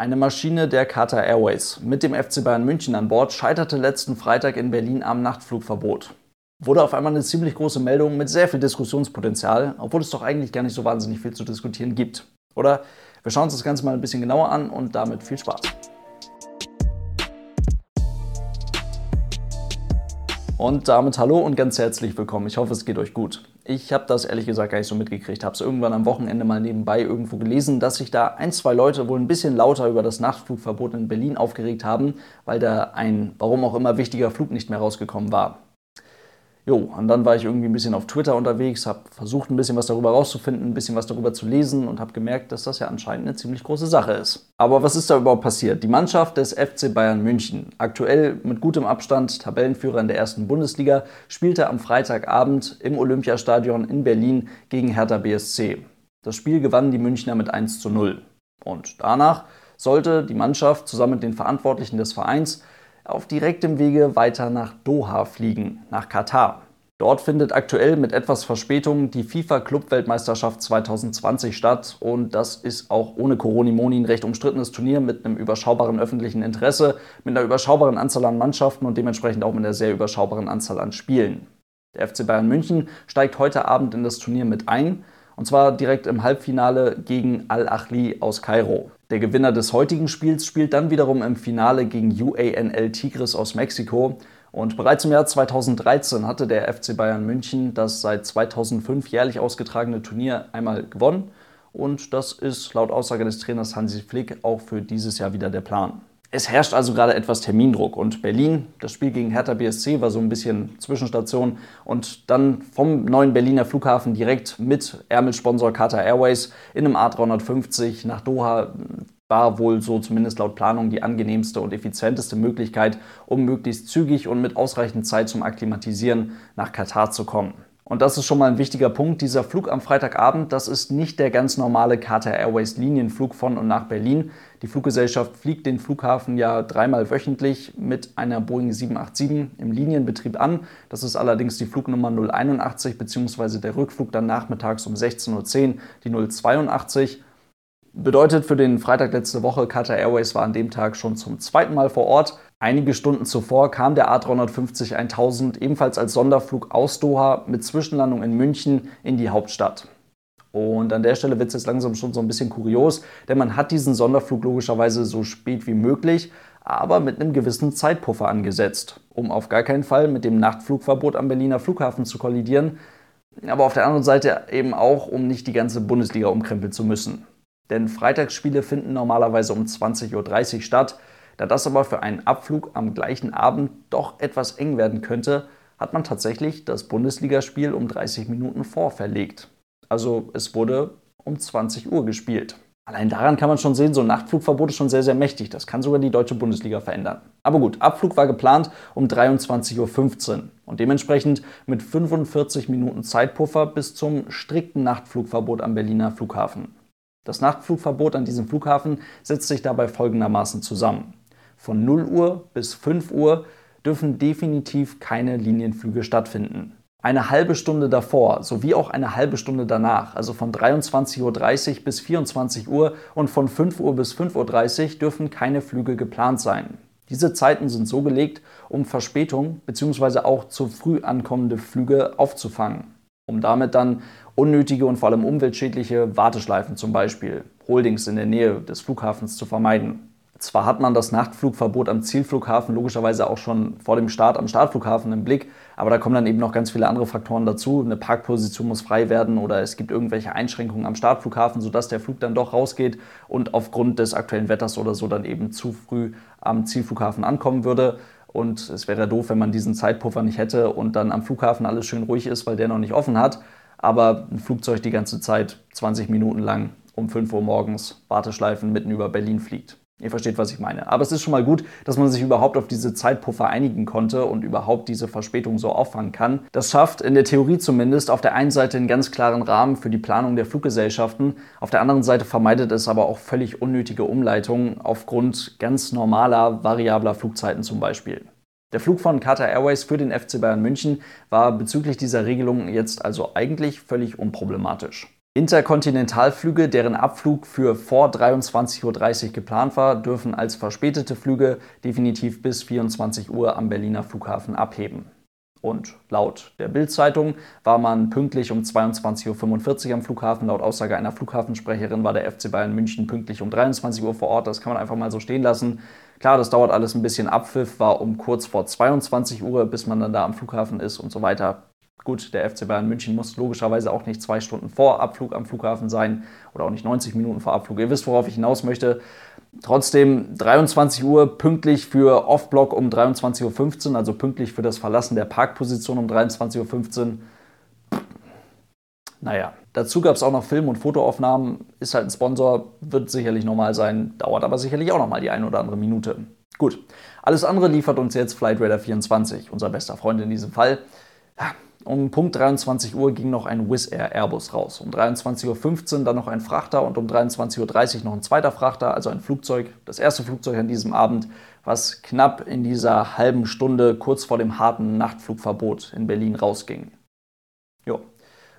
Eine Maschine der Qatar Airways mit dem FC Bayern München an Bord scheiterte letzten Freitag in Berlin am Nachtflugverbot. Wurde auf einmal eine ziemlich große Meldung mit sehr viel Diskussionspotenzial, obwohl es doch eigentlich gar nicht so wahnsinnig viel zu diskutieren gibt. Oder wir schauen uns das Ganze mal ein bisschen genauer an und damit viel Spaß. Und damit hallo und ganz herzlich willkommen. Ich hoffe, es geht euch gut. Ich habe das ehrlich gesagt gar nicht so mitgekriegt. Habe es irgendwann am Wochenende mal nebenbei irgendwo gelesen, dass sich da ein, zwei Leute wohl ein bisschen lauter über das Nachtflugverbot in Berlin aufgeregt haben, weil da ein, warum auch immer, wichtiger Flug nicht mehr rausgekommen war. Jo, und dann war ich irgendwie ein bisschen auf Twitter unterwegs, habe versucht, ein bisschen was darüber rauszufinden, ein bisschen was darüber zu lesen und habe gemerkt, dass das ja anscheinend eine ziemlich große Sache ist. Aber was ist da überhaupt passiert? Die Mannschaft des FC Bayern München, aktuell mit gutem Abstand Tabellenführer in der ersten Bundesliga, spielte am Freitagabend im Olympiastadion in Berlin gegen Hertha BSC. Das Spiel gewannen die Münchner mit 1 zu 0. Und danach sollte die Mannschaft zusammen mit den Verantwortlichen des Vereins auf direktem Wege weiter nach Doha fliegen, nach Katar. Dort findet aktuell mit etwas Verspätung die FIFA Clubweltmeisterschaft 2020 statt und das ist auch ohne Corona-Moni ein recht umstrittenes Turnier mit einem überschaubaren öffentlichen Interesse, mit einer überschaubaren Anzahl an Mannschaften und dementsprechend auch mit einer sehr überschaubaren Anzahl an Spielen. Der FC Bayern München steigt heute Abend in das Turnier mit ein und zwar direkt im Halbfinale gegen Al-Achli aus Kairo. Der Gewinner des heutigen Spiels spielt dann wiederum im Finale gegen UANL Tigres aus Mexiko. Und bereits im Jahr 2013 hatte der FC Bayern München das seit 2005 jährlich ausgetragene Turnier einmal gewonnen. Und das ist laut Aussage des Trainers Hansi Flick auch für dieses Jahr wieder der Plan. Es herrscht also gerade etwas Termindruck und Berlin, das Spiel gegen Hertha BSC war so ein bisschen Zwischenstation und dann vom neuen Berliner Flughafen direkt mit Ärmelsponsor Qatar Airways in einem A350 nach Doha war wohl so zumindest laut Planung die angenehmste und effizienteste Möglichkeit, um möglichst zügig und mit ausreichend Zeit zum Akklimatisieren nach Katar zu kommen. Und das ist schon mal ein wichtiger Punkt. Dieser Flug am Freitagabend, das ist nicht der ganz normale Qatar Airways Linienflug von und nach Berlin. Die Fluggesellschaft fliegt den Flughafen ja dreimal wöchentlich mit einer Boeing 787 im Linienbetrieb an. Das ist allerdings die Flugnummer 081 bzw. der Rückflug dann nachmittags um 16.10 Uhr die 082. Bedeutet für den Freitag letzte Woche, Qatar Airways war an dem Tag schon zum zweiten Mal vor Ort. Einige Stunden zuvor kam der A350 1000 ebenfalls als Sonderflug aus Doha mit Zwischenlandung in München in die Hauptstadt. Und an der Stelle wird es jetzt langsam schon so ein bisschen kurios, denn man hat diesen Sonderflug logischerweise so spät wie möglich, aber mit einem gewissen Zeitpuffer angesetzt, um auf gar keinen Fall mit dem Nachtflugverbot am Berliner Flughafen zu kollidieren, aber auf der anderen Seite eben auch, um nicht die ganze Bundesliga umkrempeln zu müssen. Denn Freitagsspiele finden normalerweise um 20.30 Uhr statt, da das aber für einen Abflug am gleichen Abend doch etwas eng werden könnte, hat man tatsächlich das Bundesligaspiel um 30 Minuten vorverlegt. Also es wurde um 20 Uhr gespielt. Allein daran kann man schon sehen, so ein Nachtflugverbot ist schon sehr, sehr mächtig. Das kann sogar die deutsche Bundesliga verändern. Aber gut, Abflug war geplant um 23.15 Uhr und dementsprechend mit 45 Minuten Zeitpuffer bis zum strikten Nachtflugverbot am Berliner Flughafen. Das Nachtflugverbot an diesem Flughafen setzt sich dabei folgendermaßen zusammen. Von 0 Uhr bis 5 Uhr dürfen definitiv keine Linienflüge stattfinden. Eine halbe Stunde davor sowie auch eine halbe Stunde danach, also von 23.30 Uhr bis 24 Uhr und von 5 Uhr bis 5.30 Uhr dürfen keine Flüge geplant sein. Diese Zeiten sind so gelegt, um Verspätung bzw. auch zu früh ankommende Flüge aufzufangen, um damit dann unnötige und vor allem umweltschädliche Warteschleifen zum Beispiel, Holdings in der Nähe des Flughafens zu vermeiden. Zwar hat man das Nachtflugverbot am Zielflughafen logischerweise auch schon vor dem Start am Startflughafen im Blick, aber da kommen dann eben noch ganz viele andere Faktoren dazu. Eine Parkposition muss frei werden oder es gibt irgendwelche Einschränkungen am Startflughafen, sodass der Flug dann doch rausgeht und aufgrund des aktuellen Wetters oder so dann eben zu früh am Zielflughafen ankommen würde. Und es wäre doof, wenn man diesen Zeitpuffer nicht hätte und dann am Flughafen alles schön ruhig ist, weil der noch nicht offen hat. Aber ein Flugzeug die ganze Zeit 20 Minuten lang um 5 Uhr morgens Warteschleifen mitten über Berlin fliegt. Ihr versteht, was ich meine. Aber es ist schon mal gut, dass man sich überhaupt auf diese Zeitpuffer einigen konnte und überhaupt diese Verspätung so auffangen kann. Das schafft in der Theorie zumindest auf der einen Seite einen ganz klaren Rahmen für die Planung der Fluggesellschaften, auf der anderen Seite vermeidet es aber auch völlig unnötige Umleitungen aufgrund ganz normaler, variabler Flugzeiten zum Beispiel. Der Flug von Qatar Airways für den FC Bayern München war bezüglich dieser Regelung jetzt also eigentlich völlig unproblematisch. Interkontinentalflüge, deren Abflug für vor 23.30 Uhr geplant war, dürfen als verspätete Flüge definitiv bis 24 Uhr am Berliner Flughafen abheben. Und laut der Bild-Zeitung war man pünktlich um 22.45 Uhr am Flughafen. Laut Aussage einer Flughafensprecherin war der FC Bayern München pünktlich um 23 Uhr vor Ort. Das kann man einfach mal so stehen lassen. Klar, das dauert alles ein bisschen. Abpfiff war um kurz vor 22 Uhr, bis man dann da am Flughafen ist und so weiter. Gut, der FC Bayern München muss logischerweise auch nicht zwei Stunden vor Abflug am Flughafen sein oder auch nicht 90 Minuten vor Abflug. Ihr wisst, worauf ich hinaus möchte. Trotzdem 23 Uhr pünktlich für Off-Block um 23.15 Uhr, also pünktlich für das Verlassen der Parkposition um 23.15 Uhr. Naja, dazu gab es auch noch Film- und Fotoaufnahmen. Ist halt ein Sponsor, wird sicherlich normal sein, dauert aber sicherlich auch nochmal die eine oder andere Minute. Gut, alles andere liefert uns jetzt Flight Radar 24, unser bester Freund in diesem Fall. Ja, um Punkt 23 Uhr ging noch ein Wizz Air Airbus raus. Um 23.15 Uhr dann noch ein Frachter und um 23.30 Uhr noch ein zweiter Frachter, also ein Flugzeug, das erste Flugzeug an diesem Abend, was knapp in dieser halben Stunde kurz vor dem harten Nachtflugverbot in Berlin rausging. Jo.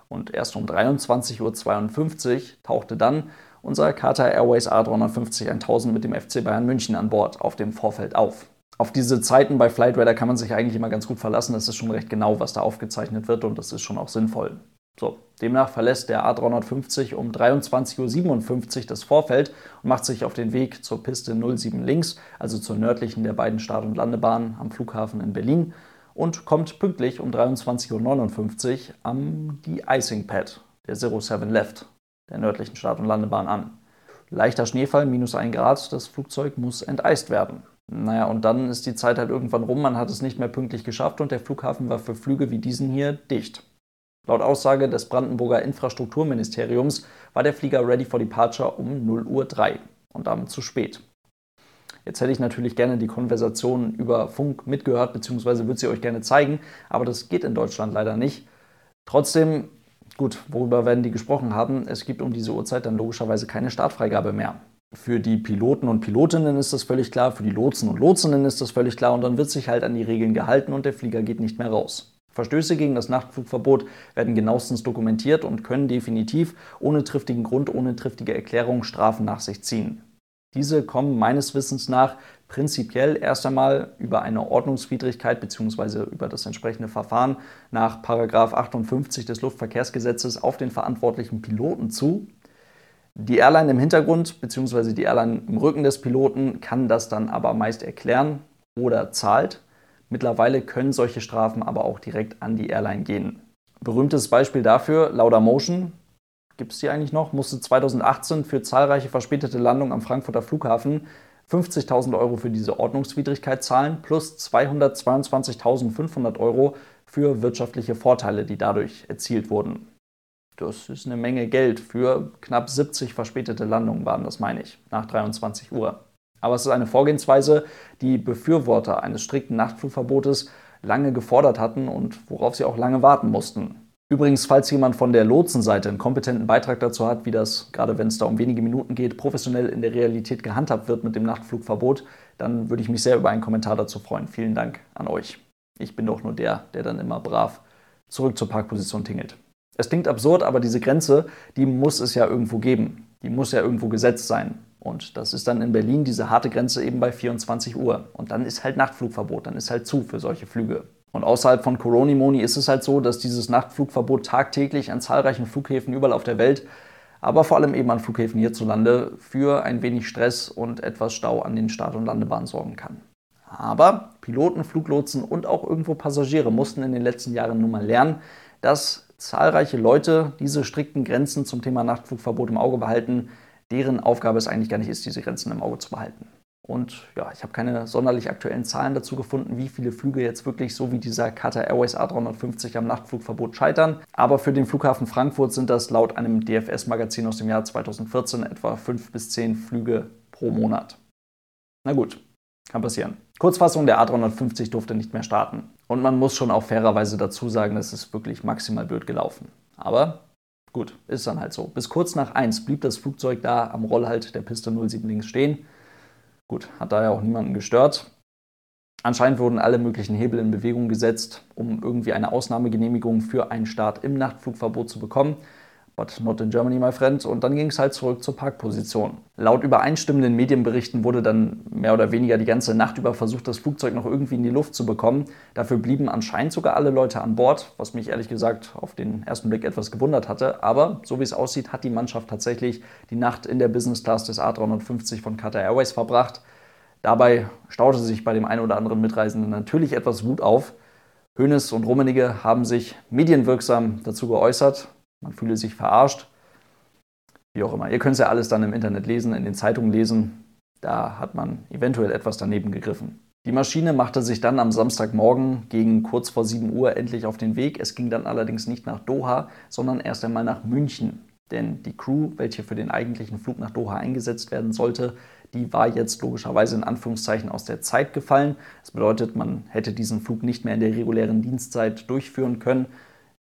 Und erst um 23.52 Uhr tauchte dann unser Qatar Airways A350 1000 mit dem FC Bayern München an Bord auf dem Vorfeld auf auf diese Zeiten bei Flightradar kann man sich eigentlich immer ganz gut verlassen. Das ist schon recht genau, was da aufgezeichnet wird und das ist schon auch sinnvoll. So, demnach verlässt der A350 um 23.57 Uhr das Vorfeld und macht sich auf den Weg zur Piste 07 links, also zur nördlichen der beiden Start- und Landebahnen am Flughafen in Berlin und kommt pünktlich um 23.59 Uhr am die Icing Pad der 07 Left der nördlichen Start- und Landebahn an. Leichter Schneefall, minus 1 Grad, das Flugzeug muss enteist werden. Naja, und dann ist die Zeit halt irgendwann rum, man hat es nicht mehr pünktlich geschafft und der Flughafen war für Flüge wie diesen hier dicht. Laut Aussage des Brandenburger Infrastrukturministeriums war der Flieger ready for departure um 0 Uhr 3 und damit zu spät. Jetzt hätte ich natürlich gerne die Konversation über Funk mitgehört, beziehungsweise würde sie euch gerne zeigen, aber das geht in Deutschland leider nicht. Trotzdem, gut, worüber werden die gesprochen haben? Es gibt um diese Uhrzeit dann logischerweise keine Startfreigabe mehr. Für die Piloten und Pilotinnen ist das völlig klar, für die Lotsen und Lotsinnen ist das völlig klar und dann wird sich halt an die Regeln gehalten und der Flieger geht nicht mehr raus. Verstöße gegen das Nachtflugverbot werden genauestens dokumentiert und können definitiv ohne triftigen Grund, ohne triftige Erklärung Strafen nach sich ziehen. Diese kommen meines Wissens nach prinzipiell erst einmal über eine Ordnungswidrigkeit bzw. über das entsprechende Verfahren nach 58 des Luftverkehrsgesetzes auf den verantwortlichen Piloten zu, die Airline im Hintergrund bzw. die Airline im Rücken des Piloten kann das dann aber meist erklären oder zahlt. Mittlerweile können solche Strafen aber auch direkt an die Airline gehen. Berühmtes Beispiel dafür, Laudamotion, gibt es die eigentlich noch, musste 2018 für zahlreiche verspätete Landungen am Frankfurter Flughafen 50.000 Euro für diese Ordnungswidrigkeit zahlen plus 222.500 Euro für wirtschaftliche Vorteile, die dadurch erzielt wurden. Das ist eine Menge Geld für knapp 70 verspätete Landungen, waren das, meine ich, nach 23 Uhr. Aber es ist eine Vorgehensweise, die Befürworter eines strikten Nachtflugverbotes lange gefordert hatten und worauf sie auch lange warten mussten. Übrigens, falls jemand von der Lotsenseite einen kompetenten Beitrag dazu hat, wie das, gerade wenn es da um wenige Minuten geht, professionell in der Realität gehandhabt wird mit dem Nachtflugverbot, dann würde ich mich sehr über einen Kommentar dazu freuen. Vielen Dank an euch. Ich bin doch nur der, der dann immer brav zurück zur Parkposition tingelt. Es klingt absurd, aber diese Grenze, die muss es ja irgendwo geben. Die muss ja irgendwo gesetzt sein. Und das ist dann in Berlin diese harte Grenze eben bei 24 Uhr. Und dann ist halt Nachtflugverbot, dann ist halt zu für solche Flüge. Und außerhalb von Coronimoni ist es halt so, dass dieses Nachtflugverbot tagtäglich an zahlreichen Flughäfen überall auf der Welt, aber vor allem eben an Flughäfen hierzulande, für ein wenig Stress und etwas Stau an den Start- und Landebahnen sorgen kann. Aber Piloten, Fluglotsen und auch irgendwo Passagiere mussten in den letzten Jahren nun mal lernen, dass zahlreiche Leute diese strikten Grenzen zum Thema Nachtflugverbot im Auge behalten, deren Aufgabe es eigentlich gar nicht ist, diese Grenzen im Auge zu behalten. Und ja, ich habe keine sonderlich aktuellen Zahlen dazu gefunden, wie viele Flüge jetzt wirklich so wie dieser Qatar Airways A350 am Nachtflugverbot scheitern. Aber für den Flughafen Frankfurt sind das laut einem DFS-Magazin aus dem Jahr 2014 etwa fünf bis zehn Flüge pro Monat. Na gut, kann passieren. Kurzfassung, der A350 durfte nicht mehr starten. Und man muss schon auch fairerweise dazu sagen, es ist wirklich maximal blöd gelaufen. Aber gut, ist dann halt so. Bis kurz nach 1 blieb das Flugzeug da am Rollhalt der Piste 07 links stehen. Gut, hat da ja auch niemanden gestört. Anscheinend wurden alle möglichen Hebel in Bewegung gesetzt, um irgendwie eine Ausnahmegenehmigung für einen Start im Nachtflugverbot zu bekommen. But not in Germany, my friend. Und dann ging es halt zurück zur Parkposition. Laut übereinstimmenden Medienberichten wurde dann mehr oder weniger die ganze Nacht über versucht, das Flugzeug noch irgendwie in die Luft zu bekommen. Dafür blieben anscheinend sogar alle Leute an Bord, was mich ehrlich gesagt auf den ersten Blick etwas gewundert hatte. Aber so wie es aussieht, hat die Mannschaft tatsächlich die Nacht in der Business Class des A350 von Qatar Airways verbracht. Dabei staute sich bei dem einen oder anderen Mitreisenden natürlich etwas Wut auf. Hoeneß und Rummenigge haben sich medienwirksam dazu geäußert. Man fühle sich verarscht. Wie auch immer. Ihr könnt es ja alles dann im Internet lesen, in den Zeitungen lesen. Da hat man eventuell etwas daneben gegriffen. Die Maschine machte sich dann am Samstagmorgen gegen kurz vor 7 Uhr endlich auf den Weg. Es ging dann allerdings nicht nach Doha, sondern erst einmal nach München. Denn die Crew, welche für den eigentlichen Flug nach Doha eingesetzt werden sollte, die war jetzt logischerweise in Anführungszeichen aus der Zeit gefallen. Das bedeutet, man hätte diesen Flug nicht mehr in der regulären Dienstzeit durchführen können.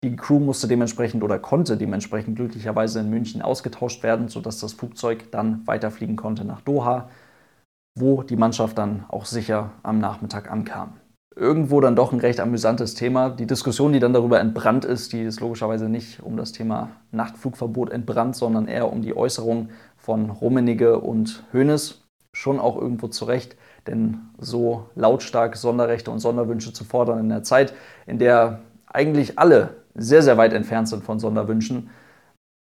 Die Crew musste dementsprechend oder konnte dementsprechend glücklicherweise in München ausgetauscht werden, sodass das Flugzeug dann weiterfliegen konnte nach Doha, wo die Mannschaft dann auch sicher am Nachmittag ankam irgendwo dann doch ein recht amüsantes Thema. Die Diskussion, die dann darüber entbrannt ist, die ist logischerweise nicht um das Thema Nachtflugverbot entbrannt, sondern eher um die Äußerung von Rummenigge und Hoeneß. Schon auch irgendwo zurecht, denn so lautstark Sonderrechte und Sonderwünsche zu fordern in der Zeit, in der eigentlich alle sehr, sehr weit entfernt sind von Sonderwünschen,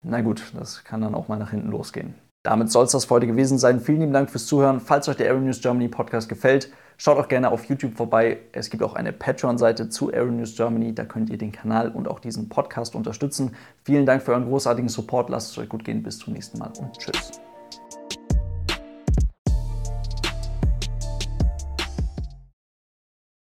na gut, das kann dann auch mal nach hinten losgehen. Damit soll es das für heute gewesen sein. Vielen lieben Dank fürs Zuhören. Falls euch der Aero News Germany Podcast gefällt, Schaut auch gerne auf YouTube vorbei. Es gibt auch eine Patreon-Seite zu Aero News Germany. Da könnt ihr den Kanal und auch diesen Podcast unterstützen. Vielen Dank für euren großartigen Support. Lasst es euch gut gehen. Bis zum nächsten Mal und tschüss.